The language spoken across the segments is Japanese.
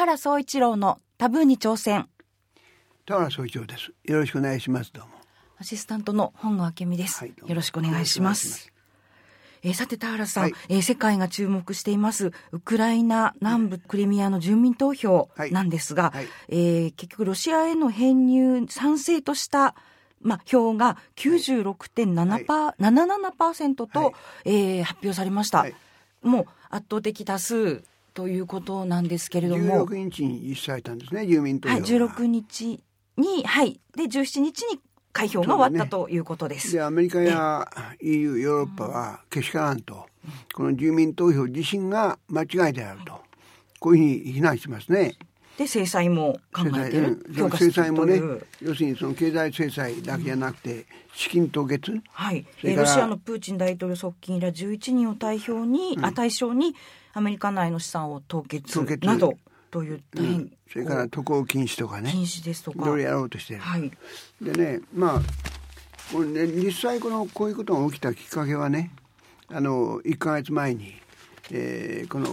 原総一郎のタブーに挑戦。田原総一郎です。よろしくお願いします。どうも。アシスタントの本郷明美です、はい。よろしくお願いします。えー、さて田原さん、はい、えー、世界が注目していますウクライナ南部クリミアの住民投票なんですが、はいはい、えー、結局ロシアへの編入賛成としたまあ、票が96.77%と、はい、えー、発表されました、はい、もう圧倒的多数ということなんですけれども。16日に実施されたんですね住民投票はい16日にはい。で17日に開票が終わったということです。で、アメリカや EU ヨーロッパはけしからんと、この住民投票自身が間違いであると、こういうふうに非難しますね。で制裁も考えてる制裁,、制裁もね要するにその経済制裁だけじゃなくて、資金凍結。はい。ロシアのプーチン大統領側近ら11人を対象に、うん、対象にアメリカ内の資産を凍結などという大変、うん、それから渡航禁止とかね。禁止ですとか。いろいろやろうとしてる、はい、でねまあこれね実際このこういうことが起きたきっかけはねあの1か月前に、えー、この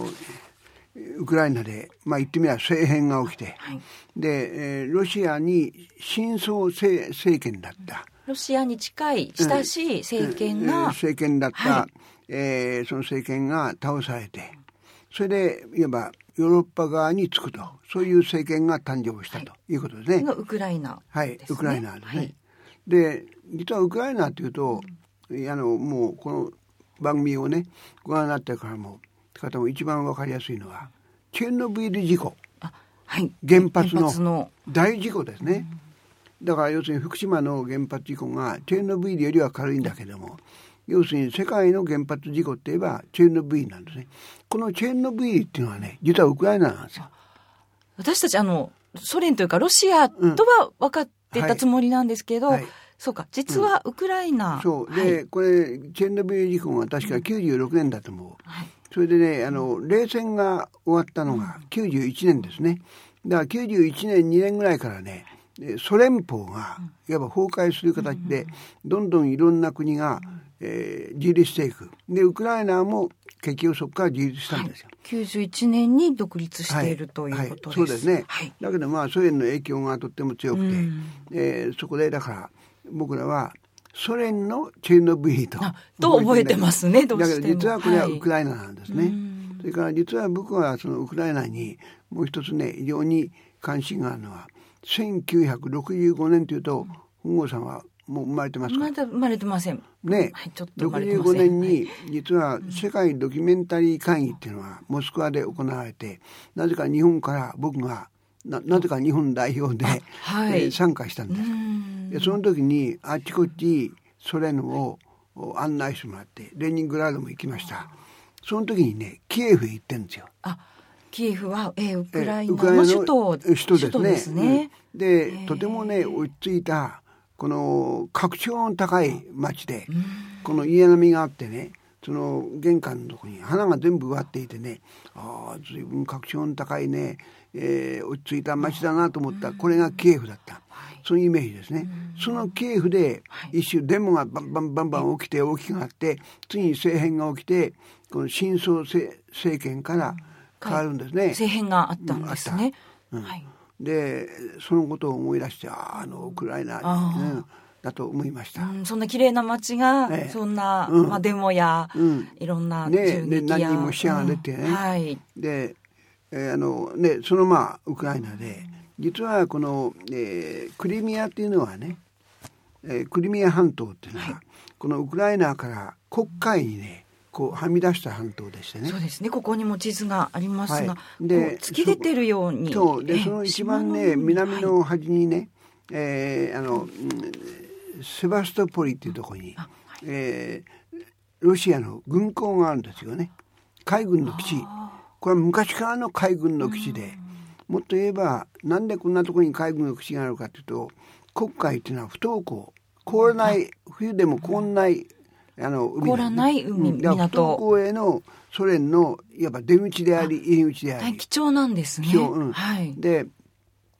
ウクライナで、まあ、言ってみれば政変が起きて、はい、で、えー、ロシアに新総政政権だった。ロシアに近い親しい政権が、うん、政権だった、はい、えー、その政権が倒されてそれでいわばヨーロッパ側につくと。そういう政権が誕生したとい。うことですね。はい、ウクライナ、ね、はいウクライナですね。はい、で実はウクライナというと、うん、あのもうこの番組をねご覧になってからも方も一番わかりやすいのはチェルノブイリ事故、はい、原発の大事故ですね。だから要するに福島の原発事故がチェルノブイリよりは軽いんだけども要するに世界の原発事故って言えばチェルノブイリなんですね。このチェルノブイリっていうのはね、実はウクライナなんですよ。私たちあの、ソ連というかロシアとは分かってたつもりなんですけど、うんはいはい、そうか、実はウクライナ。うん、そう。で、はい、これ、チェルノブイリ事故は確か96年だと思う。はい、それでね、あの、冷戦が終わったのが91年ですね。だから91年、2年ぐらいからね、ソ連邦がいわば崩壊する形でどんどんいろんな国がえー、自立していく。でウクライナも結局そこから自立したんですよ。はい、91年に独立している、ということです、はい、そうですね、はい、だけどまあソ連の影響がとっても強くて、うん、えー、そこでだから僕らはソ連のチェルノブイリと。と覚えてますね、どうしても。だけど実はこれはウクライナなんですね。はい、それから実は僕はそのウクライナにもう一つね、非常に関心があるのは、1965年というと、本郷さんはもう生まれてますまだ生まれてません。ね、はい、ちょっと65年に実は世界ドキュメンタリー会議っていうのはモスクワで行われて、なぜか日本から僕がななぜか日本代表で、はい、えー、参加したんです。でその時にあっちこっちソ連を案内してもらってレニングラードも行きました。その時にねキエフへ行ってんですよ。あキエフは、えー、ウクライナの首都ですね。で、うん、とてもね落ち着いたこの格調の高い町で、この家並みがあってねその玄関のとこに花が全部植わっていてねああ随分格調の高いね、えー、落ち着いた町だなと思ったこれがキエフだった。そういうイメージですね。そのキエフで一種デモがバンバンバンバン起きて大きくなって次に政変が起きてこの新総政権から変わるんですね。政変があったんですね。うん、はい。でそのことを思い出してあのウクライナ、うん、だと思いました、うん、そんな綺麗な街が、ね、そんな、うん、まあ、デモや、うん、いろんなねで何人も死者が出てね、はい、で、えー、あのねそのまあウクライナで実はこの、えー、クリミアっていうのはね、えー、クリミア半島っていうのは、はい、このウクライナから黒海にねこうはみ出した半島でしてね。そうですね。ここにも地図がありますが、はい、で突き出てるように。そうでその一番ね南の端にね、はい、えー、あの、セバストポリっていうところに、はい、えー、ロシアの軍港があるんですよね。海軍の基地。これは昔からの海軍の基地で、もっと言えばなんでこんなところに海軍の基地があるかというと黒海っていうのは不登校凍らない冬でも凍らないあの海、凍らない海、港。不登校へのソ連のいわば出口であり入り口であり。貴重なんですね。貴重、うん、はい。で、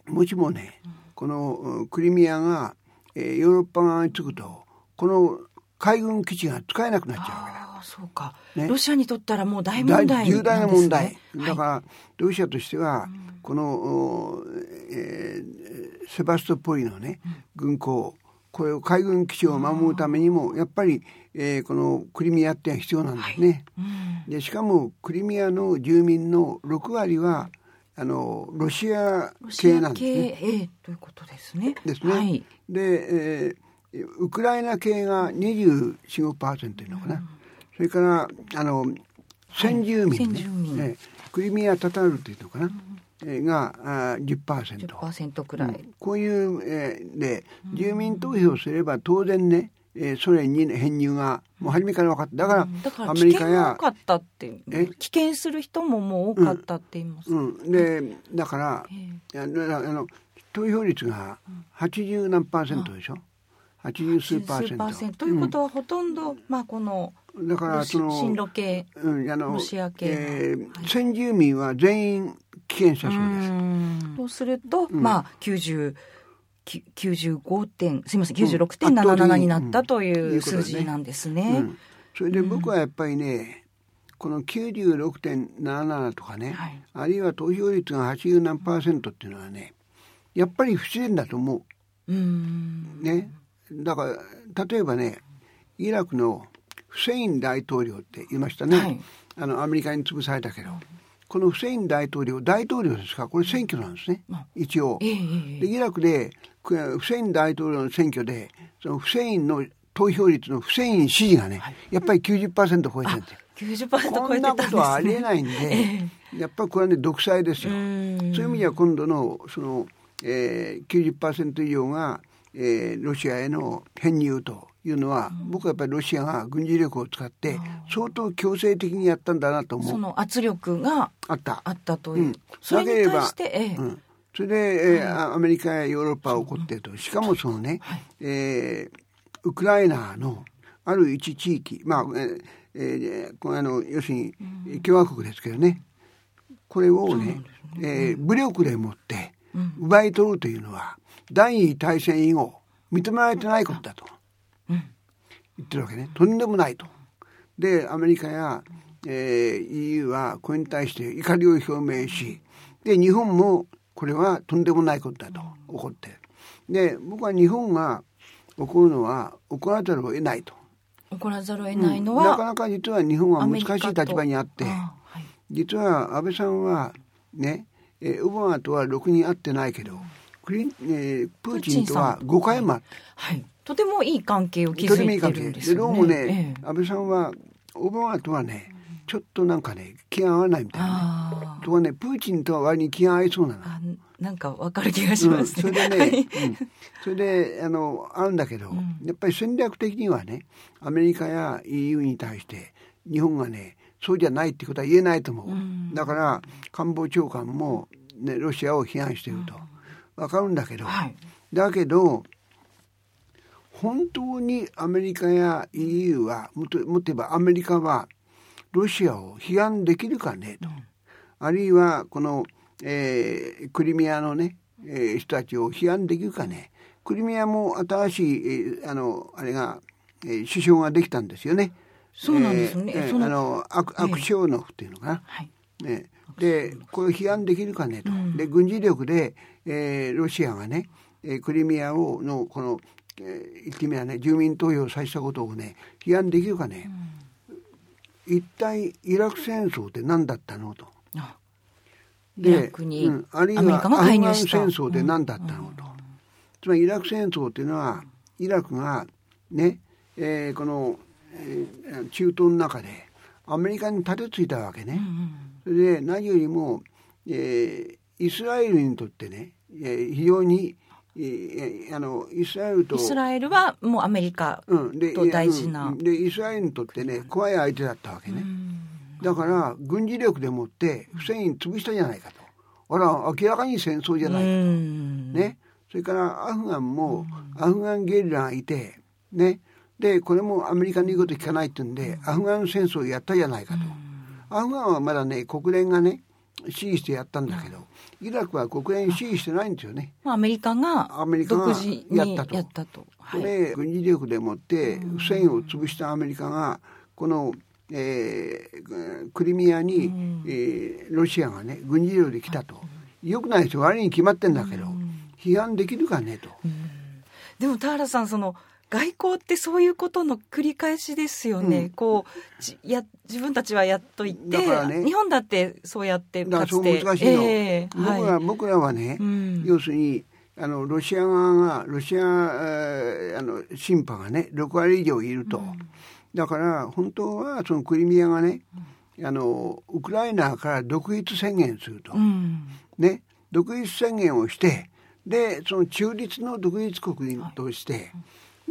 もしもね、このクリミアが、えー、ヨーロッパ側に着くと、この海軍基地が使えなくなっちゃうわけだ。あそうか、ね、ロシアにとったらもう大問題、ね、重大な問題。だから、ロシアとしては、この、えー、セバストポリのね、軍港、これを海軍基地を守るためにも、やっぱり、えー、このクリミアって必要なんですね。はいうん、でしかもクリミアの住民の6割はあのロシア系なんですね。えー、ということですね。ですね。はい、で、えー、ウクライナ系が24.5%いうのかな。うん、それからあの先住民ね、はい、クリミアタタールっていうのかな。うんがあ10%。10%くらい、うん、こういう、えー、で住民投票すれば当然ね、えー、ソ連に編入がもう初めから分かった。だから,、アメリカや多かったって棄権する人ももう多かったって言います、うん、うん、でだから、えー、あの投票率が80何パーセントでしょ、うん、80数パーセント。ント。ということはほとんど、まあこのだからその親ロ系、うん、あのロシア系、えーはい、先住民は全員棄権したそうです。そうすると、まあ90 95点すみません96.77になったという数字なんですね。それで僕はやっぱりね、この96.77とかね、はい、あるいは投票率が80何パーセントっていうのはねやっぱり不自然だと思う。うね、だから例えばねイラクのフセイン大統領って言いましたね、はい、あのアメリカに潰されたけど。このフセイン大統領大統領ですか？これ選挙なんですね、一応。でイラクでフセイン大統領の選挙でそのフセインの投票率のフセイン支持がね、はい、やっぱり90%超えてるんですよ。90%こんなことはありえないんで、やっぱりこれはね独裁ですよ。そういう意味では今度のその、えー、90%以上が、えー、ロシアへの編入というのは、うん、僕はやっぱりロシアが軍事力を使って相当強制的にやったんだなと思う。その圧力があった。あったという。うん、それに対して、ええ、うん。それで、えー、アメリカやヨーロッパは起こっていると。しかもそのね、はい、えー、ウクライナのある一地域まあ、えー、このあの要するに共和国ですけどね。これをねね、えー、武力でもって奪い取るというのは、第二次大戦以後認められてないことだと、言ってるわけね。とんでもないと。でアメリカや、えー、EU はこれに対して怒りを表明しで日本もこれはとんでもないことだと起こって。で僕は日本が起こるのは起こらざるを得ないと。起こらざるを得ないのは、うん、なかなか実は日本は難しい立場にあって、はい、実は安倍さんはね、えー、オバマとはろくに会ってないけど、クリえー、プーチンとは5回も会って、はい、とてもいい関係を築いてるんですよね。でどうもね、ええ、安倍さんはオバマとはねちょっとなんかね気が合わないみたいな、ね、とかねプーチンとは割に気が合いそうなの。なんかわかる気がします、ね。うん、それでね、うん、それであの合うんだけど、うん、やっぱり戦略的にはねアメリカや EU に対して日本がねそうじゃないってことは言えないと思う、だから官房長官も、ね、ロシアを批判していると、わかるんだけど、はい、だけど本当にアメリカや EU はもっと言えばアメリカはロシアを批判できるかねと、あるいはこの、えー、クリミアのね、えー、人たちを批判できるかねクリミアも新しい、えー、あのあれが、えー、首相ができたんですよね。そうなんですね。えー、あのアクアクショーノフっていうのかな。はい、ね、でこれを批判できるかねと。うん、で軍事力で、えー、ロシアがね、えー、クリミアをのこの、えー、言ってみればね住民投票させたことをね批判できるかね。うん一体イラク戦争って何だったのと。で、うん、あるいはアフガン戦争って何だったのと。つまりイラク戦争っていうのはイラクがね、えー、この、えー、中東の中でアメリカに立てついたわけね。それで何よりも、えー、イスラエルにとってね、えー、非常にあのイスラエルとイスラエルはもうアメリカと大事な、うん、でイスラエルにとってね怖い相手だったわけね。だから軍事力でもってフセイン潰したじゃないかと。あら明らかに戦争じゃないかと。ね。それからアフガンもアフガンゲリラがいてね。でこれもアメリカの言うこと聞かないって言うんでアフガン戦争やったじゃないかと。アフガンはまだね国連がね支持してやったんだけど、イラクは国連支持してないんですよね。アメリカがアメリカが独自にやったと。やったと。はい。で軍事力でもってフセインを潰したアメリカがこの、えークリミアに、えーロシアがね軍事力で来たと、よくないですよ。悪いに決まってんだけど、批判できるかねと。でも田原さんその外交ってそういうことの繰り返しですよね、うん。こうじや自分たちはやっといて、ね。日本だってそうやってだかつて難しいの、ええ僕らはい。僕らはね、うん。要するにあのロシア側がロシア、えーあの審判がね6割以上いると、だから本当はそのクリミアがね、あのウクライナから独立宣言すると、うん。ね。独立宣言をしてでその中立の独立国として、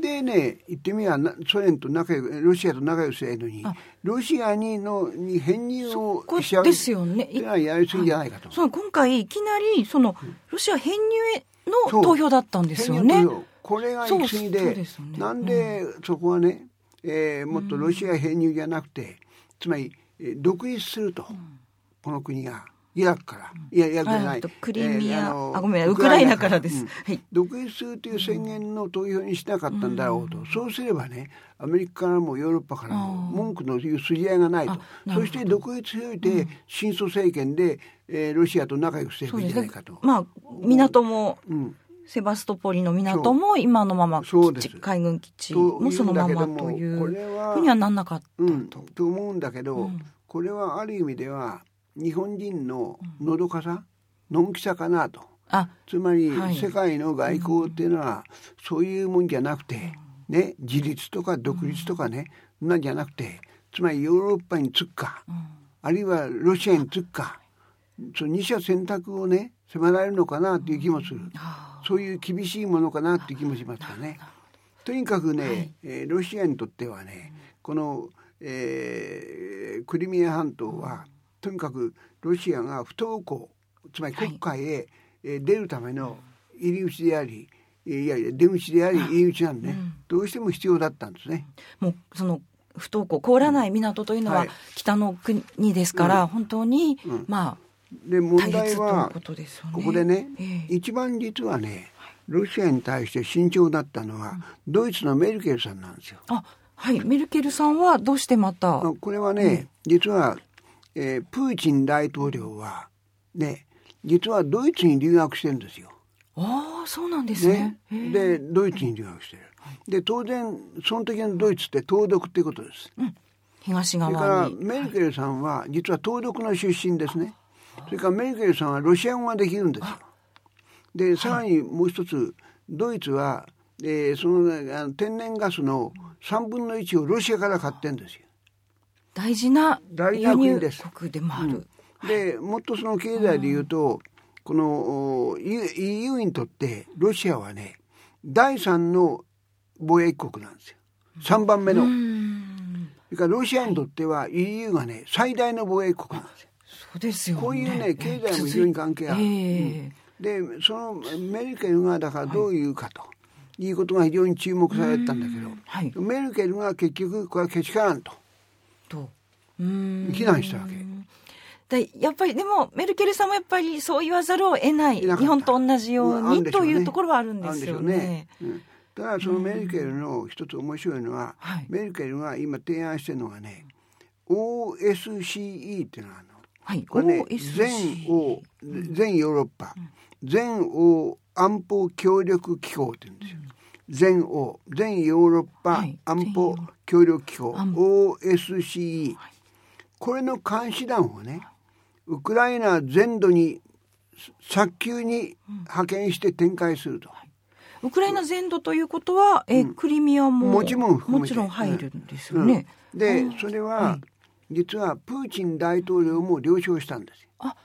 でね言ってみればなソ連と仲良くロシアと仲良くすればいいのにあ。ロシアにのに編入をこしちゃうですよねやりすぎじゃないかと。その今回いきなりそのロシア編入への投票だったんですよね。これが行き過ぎででね。なんでそこはね、えーもっとロシア編入じゃなくて、つまり、えー独立すると、この国がイラクから、いやイラクじゃない、クリミア、えーのあごめん。ウクライナからです、独立するという宣言の投票にしなかったんだろうと、そうすればねアメリカからもヨーロッパからも文句の言う筋合いがないと。そして独立において新祖政権で、えーロシアと仲良くすればいいんじゃないかと。まあ港もうん。セバストポリの港も今のまま海軍基地もそのままといというふうにはなんなかったうん、と。と思うんだけど、うん。これはある意味では日本人ののどかさ、のんきさかなと。あつまりはい。世界の外交っていうのはそういうもんじゃなくて、ね、自立とか独立とかね、なんじゃなくてつまりヨーロッパにつくか、あるいはロシアにつくかその二者選択をね迫られるのかなっていう気もする。あそういう厳しいものかなっていう気もしますよね。とにかくね、えーロシアにとってはねこの、えークリミア半島はとにかくロシアが不登校つまり国会へ、えー出るための入り口でありいやいや出口であり入り口なんでね、どうしても必要だったんですね。もうその不登校凍らない港というのははい。北の国ですから、本当に、うん。まであ問題はこ。ここでね、ええ。一番実はねロシアに対して慎重だったのは、ドイツのメルケルさんなんですよ。あはい。メルケルさんはどうしてまた、あこれはね、実は、えープーチン大統領はね実はドイツに留学してるんですよ。ああそうなんですねね。でドイツに留学してる。で当然その時のドイツって東独っていうことです。東それから。メルケルさんは実は東独の出身ですね。それからメルケルさんはロシア語ができるんですよ。でさらにもう一つドイツは、えーその天然ガスの3分の1をロシアから買ってんですよ。大事な輸入国でもある。でもっとその経済で言うと、このお EU にとってロシアはね第3の貿易国なんですよ。3番目の、うそんれからロシアにとっては EU がね最大の貿易国なんですよ。そうですよね。こういうね経済も非常に関係ある、ええでそのメルケルがだからどういうかと、い、うことが非常に注目されてたんだけど、はい。メルケルが結局これはけしからんとと。うん非難したわけ。でやっぱりでもメルケルさんもやっぱりそう言わざるを得ない日本と同じようにねというところはあるんですよねね。。うんただそのメルケルの一つ面白いのは、はいメルケルが今提案してるのがね OSCE っていうのがあるの。はい。これね OSC 全欧全ヨーロッパ、全欧安保協力機構って言うんですよ。全欧全ヨーロッパはい安保協力機構、安 OSCE、これの監視団をねウクライナ全土に早急に派遣して展開すると。ウクライナ全土ということは、えークリミアももちろんもちろん入るんですよね。うん。であそれは、実はプーチン大統領も了承したんですよ。あ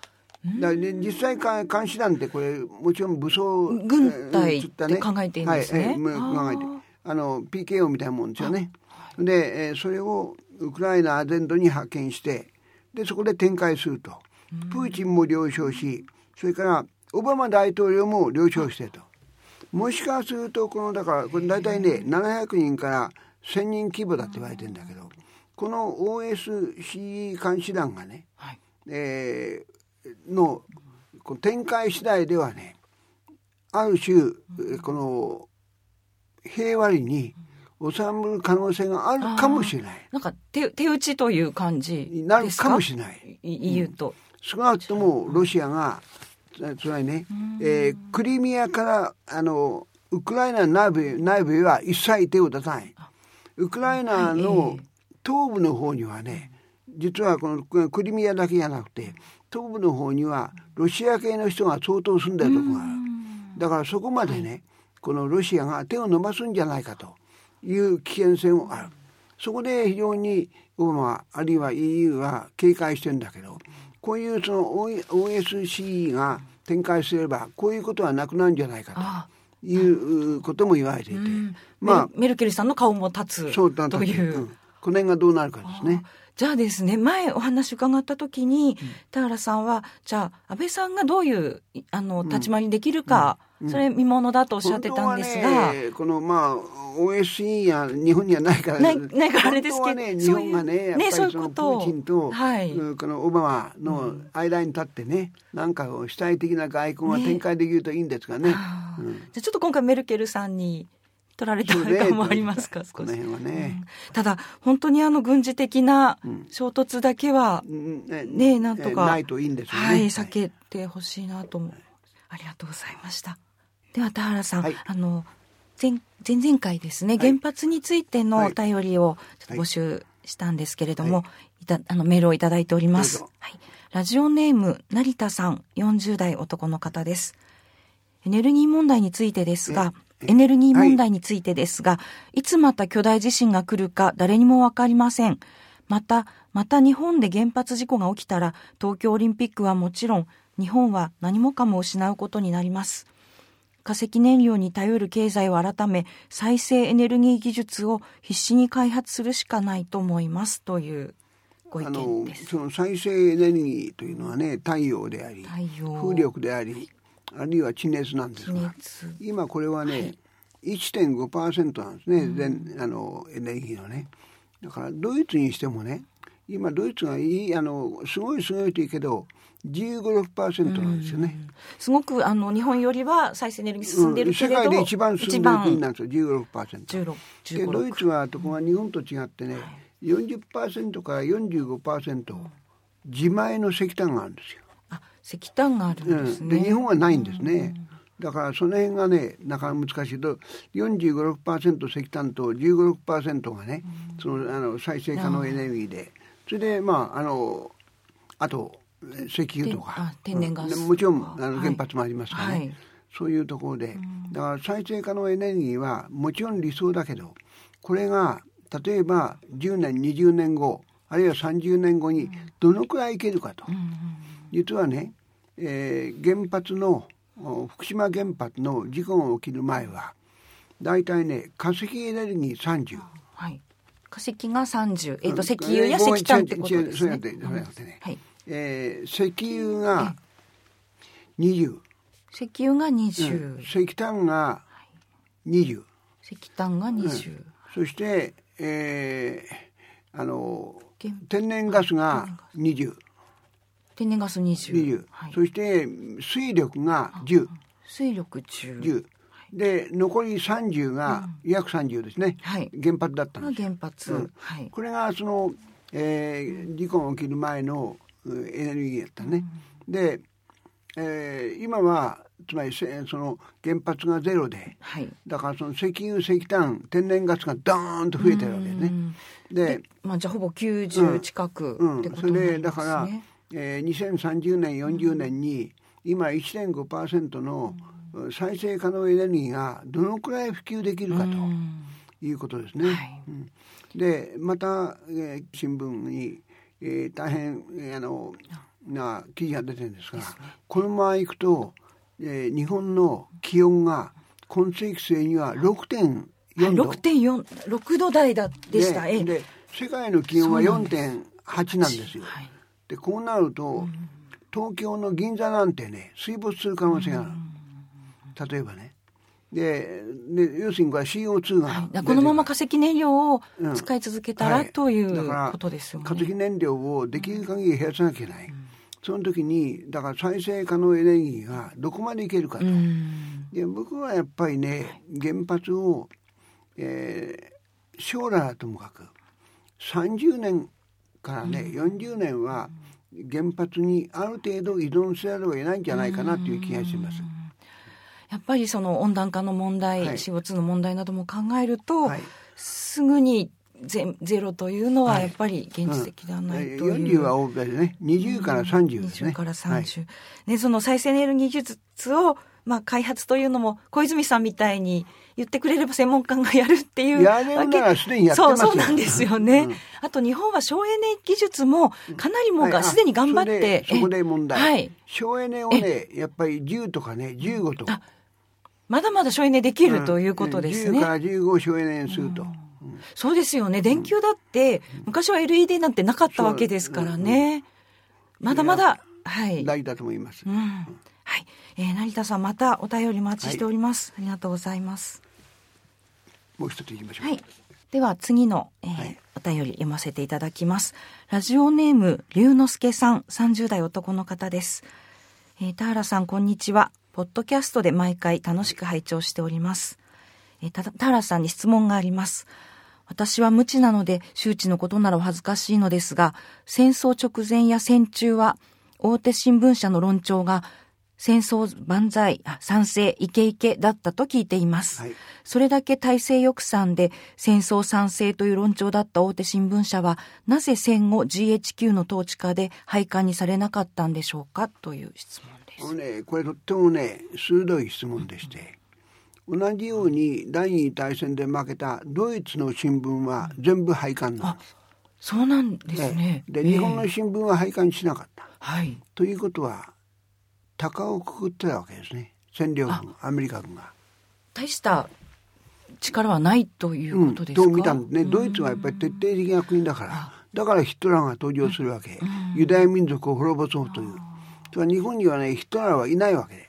だ実際か監視団ってこれもちろん武装軍隊って考えていいんですねはい考えてあの PKO みたいなもんですよね。で、えーそれをウクライナ全土に派遣してでそこで展開すると。プーチンも了承しそれからオバマ大統領も了承してと。もしかするとこのだからこれ大体ね700人から1,000人規模だって言われてるんだけどこの OSCE 監視団がね、はい。えーのこの展開次第ではねある種この平和裏に収まる可能性があるかもしれない。なんか手手打ちという感じになるかもしれない。言うと、少なくともロシアがつまりね、えー、クリミアからあのウクライナ内部内部へは一切手を出さない。ウクライナの東部の方にはね、実はこのクリミアだけじゃなくて東部の方にはロシア系の人が相当住んでるところがある。だからそこまでね、このロシアが手を伸ばすんじゃないかという危険性もある。そこで非常にオバマあるいは EU は警戒してるんだけどこういうその OSCE が展開すればこういうことはなくなるんじゃないかということも言われていて、まあ。メルケルさんの顔も立つそうという、うん、この辺がどうなるかですね。じゃあですね、前お話伺った時に、田原さんは、じゃあ、安倍さんがどういう、あの、立場にできるか、うん。うん、それ見ものだとおっしゃってたんですが。ね、この、まあ、OSCE や日本にはないから、ない、ないからあれですけど。ね、日本がね、やっぱりそのプーチンと、はい、このオバマの間に立ってね、なんか主体的な外交が展開できるといいんですがね。ねうん、じゃあちょっと今回メルケルさんに、取られてる感もありますか、少し。ね。うん、ただ、本当にあの軍事的な衝突だけは、ね、ねなんとか、ないといいんですよね。はい、避けてほしいなと思ありがとうございました。では、田原さん、はい、あの、前、前々回ですね、原発についてのお便りを募集したんですけれども、はい、いたあのメールをいただいております。はい。ラジオネーム、成田さん、40代男の方です。エネルギー問題についてですが、エネルギー問題についてですが、はい、いつまた巨大地震が来るか誰にもわかりません。また、また日本で原発事故が起きたら、東京オリンピックはもちろん、日本は何もかも失うことになります。化石燃料に頼る経済を改め、再生エネルギー技術を必死に開発するしかないと思いますというご意見です。その再生エネルギーというのはね、太陽であり、風力であり、あるいは地熱なんですが今これはね、はい、1.5%なんですね、うん、全あのエネルギーのね。だからドイツにしてもね今ドイツがいいあのすごいすごいといいけど15、なんですよね、うん、すごくあの日本よりは再生エネルギー進んでるけれど、うん、世界で一番進んでる国なんですよ15%。16でドイツはとこが日本と違ってね、うん、40%から45%自前の石炭があるんですよ。石炭があるんですね、うん、で日本はないんですね、だからその辺がねなかなか難しいと45%石炭と15%がね、そのあの再生可能エネルギーで。それでまああのあと石油とか。天然ガス、もちろんあの原発もありますからね、はい、そういうところで、だから再生可能エネルギーはもちろん理想だけどこれが例えば10年20年後あるいは30年後にどのくらいいけるかと。実はね、えー、原発の福島原発の事故が起きる前は大体ね化石エネルギー30、はい、化石が30、えーと、石油や石炭ってことですね。そうやってね、はい。えー、石油が20石油が20、うん、石炭が20石炭が20、うん、そして、えー、あの天然ガスが20天然ガス20。20はい、そして水力が10。水力10。10。で残り30が、約30ですね、はい、原発だったんです。原発、うん。はい、これがその、えー、事故が起きる前のエネルギーだったね、うん、で、えー、今はつまりその原発がゼロで、はい、だからその石油石炭天然ガスがドーンと増えてるわけですね。でまあ、じゃあほぼ90近く、うん、ってことなんですね。それでだからえー、2030年40年に今1.5%の再生可能エネルギーがどのくらい普及できるかということですね。はい。うん、でまた、えー、新聞に、えー、大変、えー、あのな記事が出てるんですが、ね、このままいくと、えー、日本の気温が今世紀末には6.4度。6.4度台だでした。でで世界の気温は4.8なんですよ。はいでこうなると、東京の銀座なんてね水没する可能性がある、例えばね。でで要するにこれ CO2 が、はい、このまま化石燃料を使い続けたら、うん、ということですよね、化石燃料をできる限り減らさなきゃいけない、その時にだから再生可能エネルギーがどこまでいけるかと。で僕はやっぱりね原発を、えー、将来はともかく30年からね、うん、40年は原発にある程度依存せざるを得ないんじゃないかなという気がします。やっぱりその温暖化の問題、はい、CO2 の問題なども考えると、はい、すぐにゼゼロというのはやっぱり現実的ではないという、はい、40は多くね。20から30ですね、20から30、はい、ねその再生エネルギー技術をまあ開発というのも小泉さんみたいに言ってくれれば専門家がやるっていうやれるならすでにやってますそうそうなんですよね、うん、あと日本は省エネ技術もかなりもうがすでに頑張って、はい、そこで問題、はい、省エネをねやっぱり10とかね15とか。まだまだ省エネできるということですね、10から15省エネにすると、うん。そうですよね。電球だって、昔は LED なんてなかったわけですからね。まだまだ、はい。大だと思います。うん。はい。えー、成田さん、またお便りお待ちしております。はい、ありがとうございます。もう一ついきましょう。はい。では次の、えーはい、お便り読ませていただきます。ラジオネーム、龍之介さん、30代男の方です。えー、田原さん、こんにちは。ポッドキャストで毎回楽しく拝聴しております。えー、田原さんに質問があります。私は無知なので周知のことならお恥ずかしいのですが、戦争直前や戦中は大手新聞社の論調が戦争万歳、賛成、イケイケだったと聞いています。はい、それだけ体制抑散で戦争賛成という論調だった大手新聞社は、なぜ戦後 GHQ の統治下で廃刊にされなかったんでしょうかという質問です。ね、これとってもね、鋭い質問でして、同じように第二次大戦で負けたドイツの新聞は全部廃刊なんです。そうなんですね。で、日本の新聞は廃刊しなかった。はい。ということは鷹をくくってたわけですね。占領軍アメリカ軍が。大した力はないということですか？うん、と見たんね。ドイツはやっぱり徹底的な国だから。だからヒトラーが登場するわけ。ユダヤ民族を滅ぼそうという。日本にはねヒトラーはいないわけで。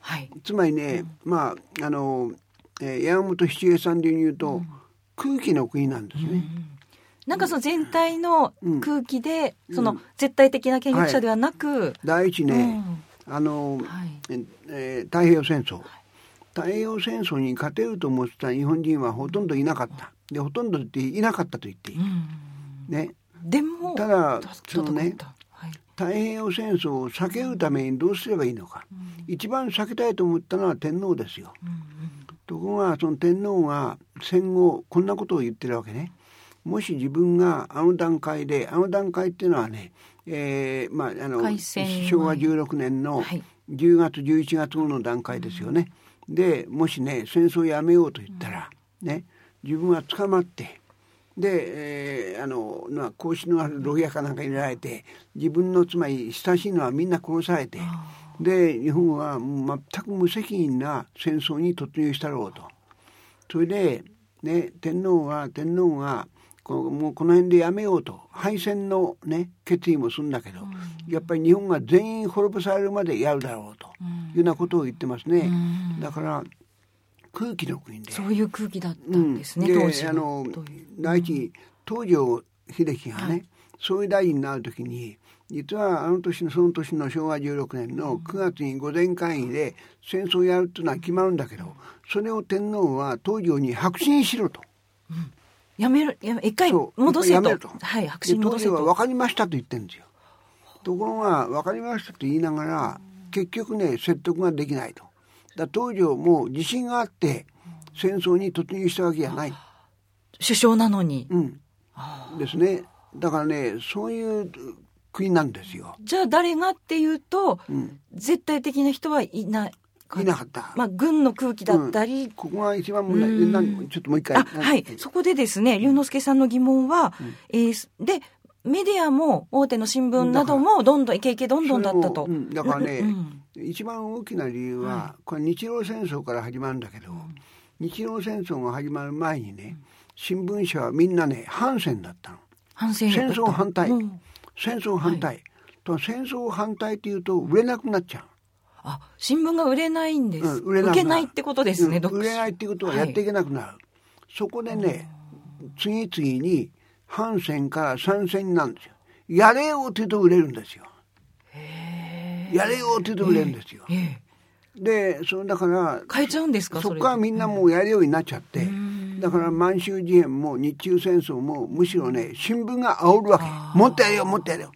はい、つまりね、うん、まああの、えー、山本七恵さん流に言うと、うん、空気の国なんですね。うんなんかその全体の空気で、その絶対的な権力者ではなく、はい、第一ね、あの、はい、えー、太平洋戦争、太平洋戦争に勝てると思ってた日本人はほとんどいなかった。でほとんどっていなかったと言っていい、ね。でもただそのね太平洋戦争を避けるためにどうすればいいのか、うん、一番避けたいと思ったのは天皇ですよ。うんうん、ところがその天皇が戦後こんなことを言ってるわけね。もし自分があの段階であの段階っていうのはね、えー、まああの昭和16年の10月11月後の段階ですよね。でもしね戦争やめようと言ったら、ね自分は捕まってで、えー、あの、まあ、格子のある牢屋かなんか入れられて自分のつまり親しいのはみんな殺されてで日本は全く無責任な戦争に突入したろうと。それで、ね、天皇は天皇がこもうこの辺でやめようと敗戦の、ね、決意もするんだけど、うん、やっぱり日本が全員滅ぼされるまでやるだろうというようなことを言ってますね。うん、だから空気の国で。そういう空気だったんですね、うん、当時あの第一東条英機がね、はい、総理大臣になる時に実はあの年のその年の昭和16年の9月に御前会議で戦争をやるっていうのは決まるんだけどそれを天皇は東条に白紙にしろと。うん、やめるやめ一回戻せとと、はい、白紙に戻せと。は分かりましたと言ってるんですよ。ところが分かりましたと言いながら結局ね説得ができないと。だ東条も自信があって戦争に突入したわけじゃない。首相なのに。うん。ですね。だからね、そういう国なんですよ。じゃあ誰がっていうと、うん、絶対的な人はいない。いなかった。まあ、軍の空気だったり。うん、ここが一番問題。ちょっともう一回。はい。そこでですね、龍之介さんの疑問は、うん、えー、で、メディアも大手の新聞などもどんどんイケイケどんどんだったと。だからね、一番大きな理由は、これ日露戦争から始まるんだけど、日露戦争が始まる前にね、新聞社はみんなね反戦だったの。反戦戦争反対、戦争反対、はい、と戦争反対っていうと売れなくなっちゃう。あ新聞が売れないんです、うん、売れなけないってことですね、うん、売れないっていうことはやっていけなくなる、はい、そこでね次々に反戦から参戦なんですよ。やれよって言うと売れるんですよ。へやれよって言ってくれるんですよ。でそのだから変えちゃうんですかそこからみんなもうやるようになっちゃって、だから満州事変も日中戦争もむしろね新聞が煽るわけ。もっとやれよもっとやれよ。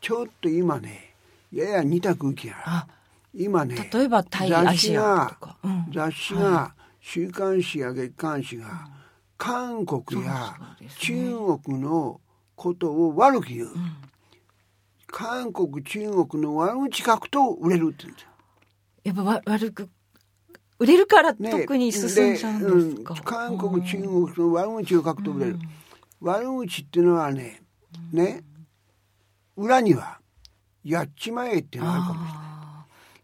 ちょっと今ねやや似た空気が今ね例えば雑誌が、うん、雑誌が、はい、週刊誌や月刊誌が、韓国や中国のことを悪く言う、うん、韓国中国の悪口書くと売れるって言うんですよ。やっぱわ悪く売れるから特に進んじゃうんですか、ね、韓国中国の悪口を書くと売れる、うん、悪口っていうのはねね裏にはやっちまえっていうのがあるかもしれない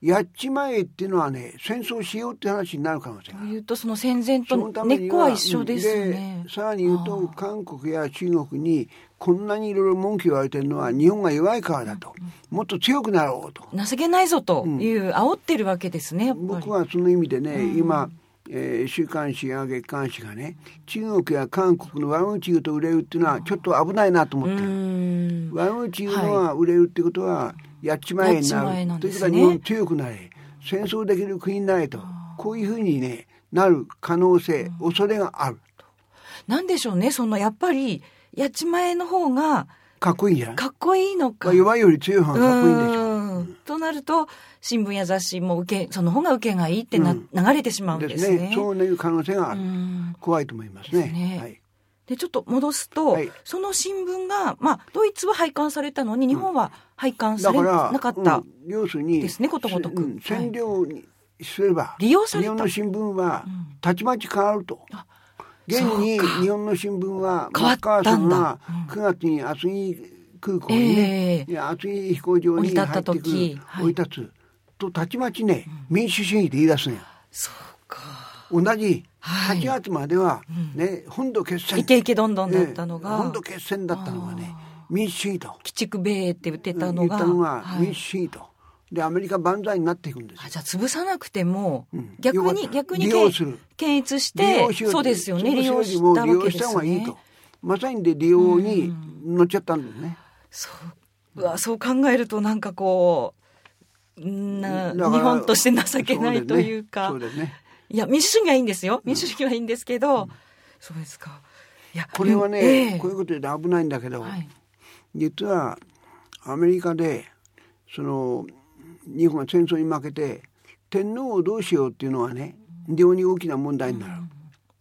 やっちまえっていうのはね戦争しようって話になる可能性がというとその戦前と根っこは一緒ですね。さらに言うと韓国や中国にこんなにいろいろ文句言われてるのは日本が弱いからだと、もっと強くなろうと。情けないぞという、うん、煽ってるわけですね僕はその意味でね、うん、今えー、週刊誌や月刊誌がね中国や韓国の悪口言うと売れるっていうのはちょっと危ないなと思ってる。悪口言うのは売れるってことは、はいやっちまえになる。なね、というか日本強くなれ。戦争できる国になれと。こういうふうにね、なる可能性、恐れがある。なんでしょうね、そのやっぱり、やっちまえの方が、かっこいいんじゃない？かっこいいのか。弱いより強い方がかっこいいんでしょ。うとなると、新聞や雑誌も受け、その方が受けがいいってな、うん、流れてしまうんですね。ですね。そういう可能性がある。怖いと思いますね。ねはいで、ちょっと戻すと、はい、その新聞が、まあ、ドイツは廃刊されたのに、日本は廃刊されなかった、うん、要するに、ですね、ことごとく。占領にすれば、利用され日本の新聞は、たちまち変わると。現に日本の新聞は、マッカーソンが9月に厚木空港にね、え。ー、厚木飛行場に入ってくる、降り立つ、と、たちまちね、民主主義で言い出すんや。そうか。同じ8月まではね、本土決戦。イケイケどんどんだったのが、本土決戦だったのがね民主主義と。鬼畜米って言ってたのが。のが民主主義と、でアメリカ万歳になっていくんですじゃあ潰さなくても、逆に逆に利用する。検閲してそうですよね利用したわけですね。いいと。まさにで利用に乗っちゃったんですね、そう。うわそう考えるとなんかこうな日本として情けないというか。そうですねいや、民主主義はいいんですよ。民主主義はいいんですけど、うん、そうですか。いや、これはね、えー、こういうことで危ないんだけど、はい、実はアメリカで、その、日本が戦争に負けて、天皇をどうしようっていうのはね、非常に大きな問題になる。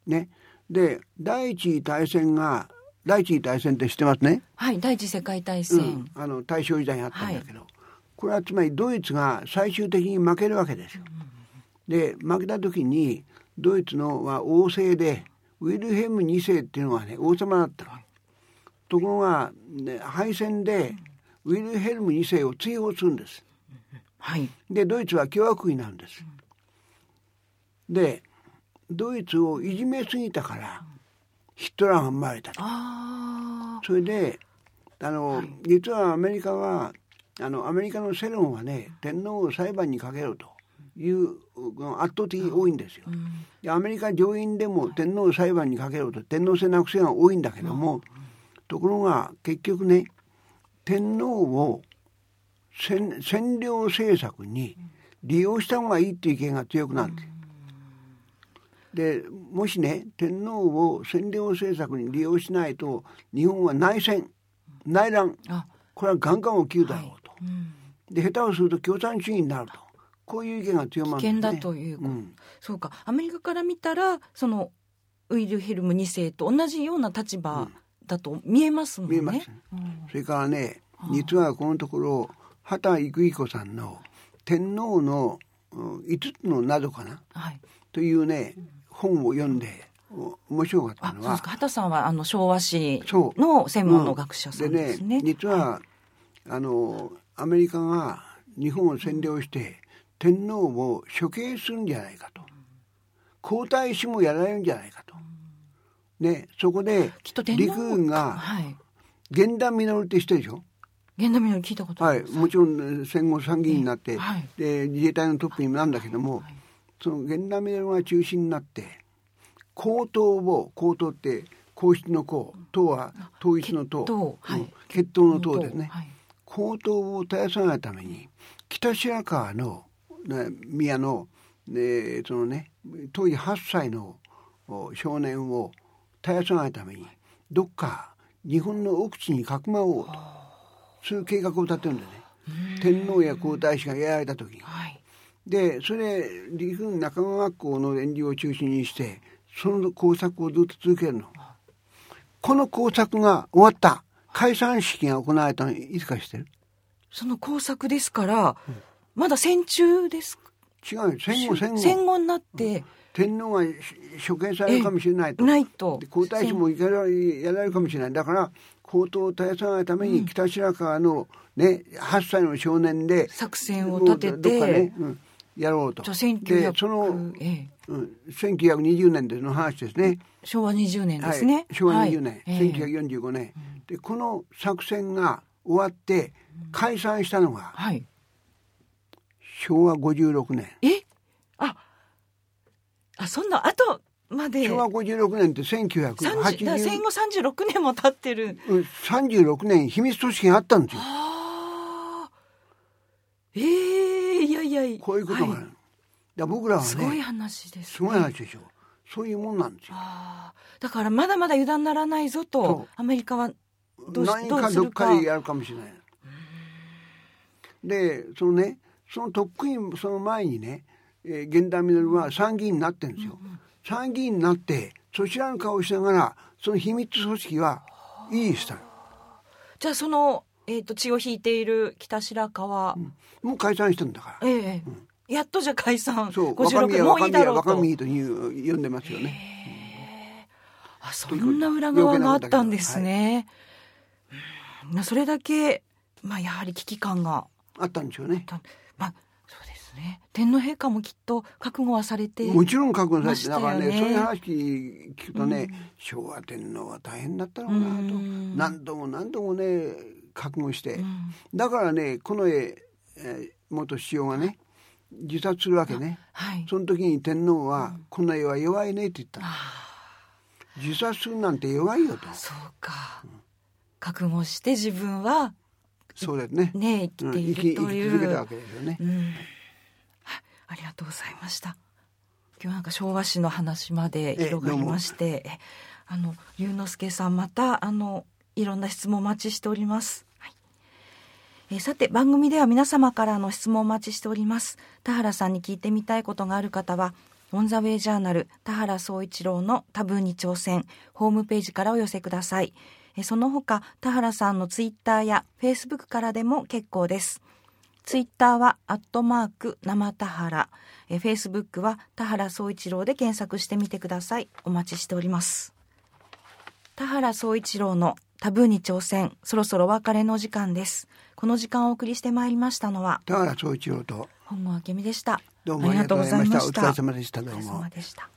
うん、ね。で、第一次大戦が、第一次大戦って知ってますね？はい、第一次世界大戦。うん、あの大正時代にあったんだけど、はい、これはつまりドイツが最終的に負けるわけですよ。うんで負けた時にドイツのは王政でウィルヘム2世っていうのはね王様だったところが、ね、敗戦でウィルヘルム2世を追放するんです。はい、でドイツは共和国になるんです。でドイツをいじめすぎたからヒットラーが生まれたそれであの、はい、実はアメリカはあのアメリカの世論はね天皇を裁判にかけろという圧倒的に多いんですよ。でアメリカ上院でも天皇裁判にかけろと天皇制なくせが多いんだけども、ところが結局ね天皇を占領政策に利用した方がいいっていう意見が強くなって。でもしね天皇を占領政策に利用しないと日本は内戦内乱これはガンガン起きるだろうと。はい、で下手をすると共産主義になると。こういう意見が強まる、ね、危険だという、うん、そうか。アメリカから見たらそのウィルヘルム2世と同じような立場だと見えますもんね。見えます、うん、それからね実はこのところ畑育彦さんの「天皇の5つの謎かな、はい、というね本を読んで面白かったのは。畑さんはあの昭和史の専門の学者さんですね。でね実は、はい、あのアメリカが日本を占領して天皇を処刑するんじゃないかと。皇太子もやられるんじゃないかと、ね、そこで陸軍が源田稔って知ってるでしょ？源田稔聞いたことはい、もちろん戦後参議院になって、はい、で自衛隊のトップになんだけども、はい、その源田稔が中心になって皇統を皇統って皇室の皇党は統一の党、はい、血統の党ですね、はい、皇統を絶やさないために北白川の、ね、宮の、ね、そのね当時8歳の少年を絶やさないためにどっか日本の奥地にかくまおうとそういう計画を立てるんだよね。天皇や皇太子がやられた時に。はい、でそれ陸軍中川学校の連中を中心にしてその工作をずっと続けるの。この工作が終わった。解散式が行われたのいつかしてる？その工作ですから、うん、まだ戦中です違う戦後戦後。戦後になって、うん、天皇が処刑されるかもしれないと。ないと。皇太子もやられるかもしれない。だから皇統を絶やさないために北白川のね8歳の少年で作戦を立てて、ねうん、やろうと。でその、ええ。うん、1920年での話ですね。昭和20年ですね。はい、昭和20年、はい、1945年、でこの作戦が終わって解散したのが、はい、昭和56年。え？ああそんな後まで。昭和56年って1980年。戦後36年も経ってる、うん、36年秘密組織があったんですよ。ええー、いやいやこういうことがある、はい、僕らはねすごい話です、ね、すごい話でしょ。そういうもんなんですよ。だからまだまだ油断ならないぞとアメリカはどう何かどっかでやるかもしれない。でそのねその特区員その前にね、えー、源田稔は参議院になってるんですよ、うんうん、参議院になってそちらの顔をしながらその秘密組織は維持したじゃあそのえっ、ー、と血を引いている北白川、うん、もう解散してんだから。ええうん、やっとじゃ解散。そう、若宮若宮若宮と呼んでますよね。あ、そんな裏側があったんですね。はい、それだけ、まあやはり危機感があったんでしょうね。ね。天皇陛下もきっと覚悟はされてもちろん覚悟されてだからねそういう話聞くとね、うん、昭和天皇は大変だったのかなと、何度も何度もね覚悟して、うん、だからねこの絵、えー、元首相がね自殺するわけね、はい、その時に天皇は、この絵は弱いね」って言った自殺するなんて弱いよと。そうか、覚悟して自分はそうですね。ね生きているという、生き続けたわけですよね、ありがとうございました今日なんか昭和史の話まで広がりましてあの龍之介さんまたあのいろんな質問お待ちしております。はい、えさて番組では皆様からの質問をお待ちしております。田原さんに聞いてみたいことがある方はオンザウェイジャーナル田原総一郎のタブーに挑戦ホームページからお寄せください。その他田原さんのツイッターやフェイスブックからでも結構です。ツイッターはアットマーク生田原、フェイスブックは田原総一郎で検索してみてください。お待ちしております。田原総一郎のタブーに挑戦。そろそろお別れの時間です。この時間をお送りしてまいりましたのは田原総一郎と本郷明美でした。どうもありがとうございました。お疲れ様でしたどうも。お疲れ様でした